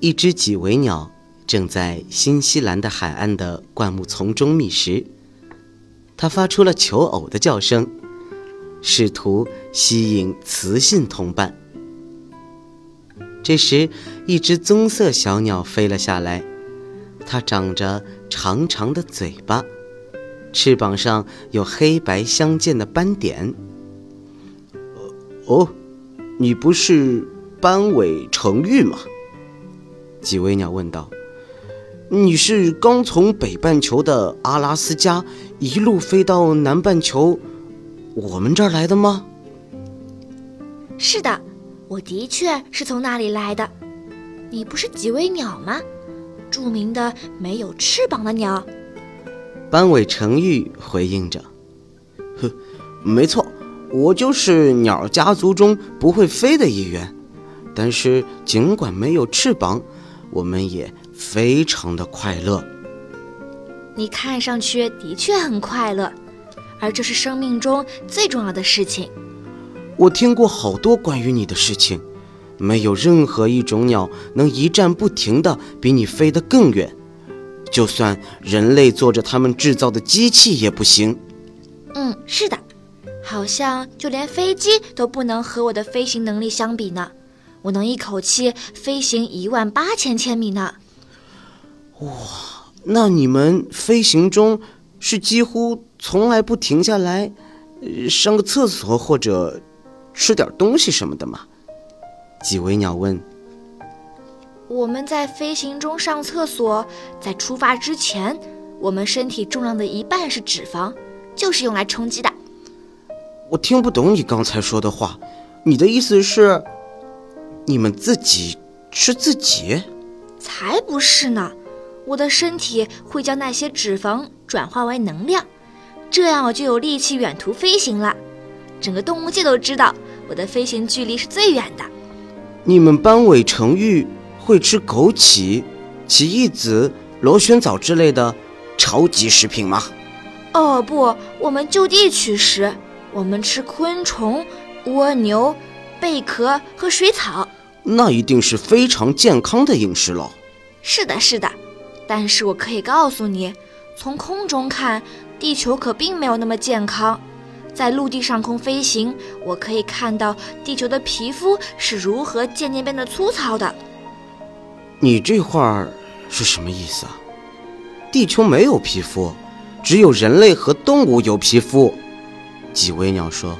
一只几维鸟正在新西兰的海岸的灌木丛中觅食，它发出了求偶的叫声，试图吸引雌性同伴。这时，一只棕色小鸟飞了下来，它长着长长的嘴巴，翅膀上有黑白相间的斑点。哦，你不是斑尾成玉吗？几维鸟问道：“你是刚从北半球的阿拉斯加一路飞到南半球我们这儿来的吗？”“是的，我的确是从那里来的。你不是几维鸟吗？著名的没有翅膀的鸟。”班尾成玉回应着：“呵，没错，我就是鸟家族中不会飞的一员。但是尽管没有翅膀。”我们也非常的快乐。你看上去的确很快乐，而这是生命中最重要的事情。我听过好多关于你的事情，没有任何一种鸟能一站不停的比你飞得更远，就算人类坐着他们制造的机器也不行。嗯，是的，好像就连飞机都不能和我的飞行能力相比呢。我能一口气飞行一万八千千米呢！哇，那你们飞行中是几乎从来不停下来上个厕所或者吃点东西什么的吗？几维鸟问。我们在飞行中上厕所，在出发之前，我们身体重量的一半是脂肪，就是用来充饥的。我听不懂你刚才说的话，你的意思是？你们自己吃自己？才不是呢！我的身体会将那些脂肪转化为能量，这样我就有力气远途飞行了。整个动物界都知道我的飞行距离是最远的。你们班尾成玉会吃枸杞、奇异籽、螺旋藻之类的超级食品吗？哦不，我们就地取食，我们吃昆虫、蜗牛。贝壳和水草，那一定是非常健康的饮食了。是的，是的。但是我可以告诉你，从空中看，地球可并没有那么健康。在陆地上空飞行，我可以看到地球的皮肤是如何渐渐变得粗糙的。你这话是什么意思啊？地球没有皮肤，只有人类和动物有皮肤。几维鸟说。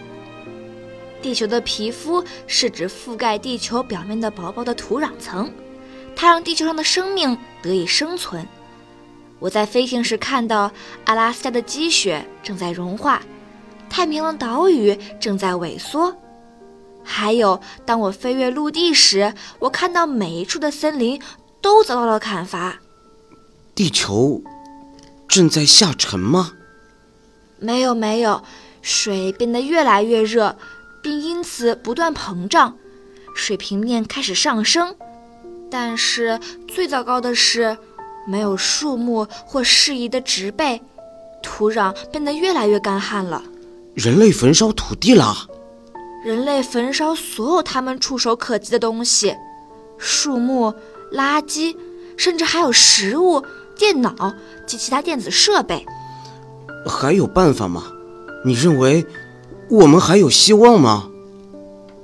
地球的皮肤是指覆盖地球表面的薄薄的土壤层，它让地球上的生命得以生存。我在飞行时看到阿拉斯加的积雪正在融化，太平洋岛屿正在萎缩，还有当我飞越陆地时，我看到每一处的森林都遭到了砍伐。地球正在下沉吗？没有，没有，水变得越来越热。并因此不断膨胀，水平面开始上升。但是最糟糕的是，没有树木或适宜的植被，土壤变得越来越干旱了。人类焚烧土地了。人类焚烧所有他们触手可及的东西，树木、垃圾，甚至还有食物、电脑及其他电子设备。还有办法吗？你认为？我们还有希望吗？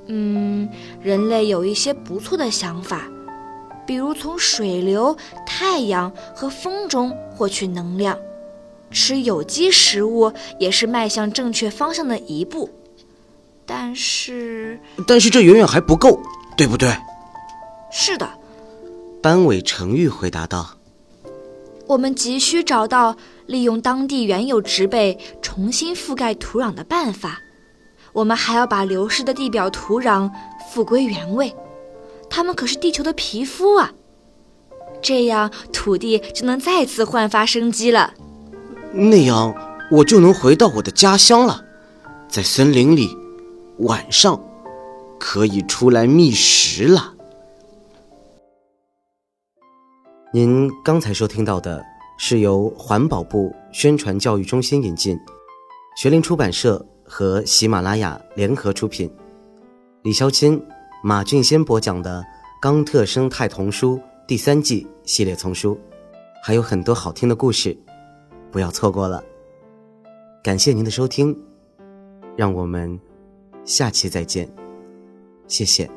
嗯，人类有一些不错的想法，比如从水流、太阳和风中获取能量，吃有机食物也是迈向正确方向的一步。但是，但是这远远还不够，对不对？是的，班委程玉回答道：“我们急需找到利用当地原有植被重新覆盖土壤的办法。”我们还要把流失的地表土壤复归原位，它们可是地球的皮肤啊！这样土地就能再次焕发生机了。那样我就能回到我的家乡了，在森林里，晚上可以出来觅食了。您刚才收听到的是由环保部宣传教育中心引进，学林出版社和喜马拉雅联合出品，李肖钦、马俊先播讲的《冈特生态童书》第三季系列丛书，还有很多好听的故事，不要错过了。感谢您的收听，让我们下期再见，谢谢。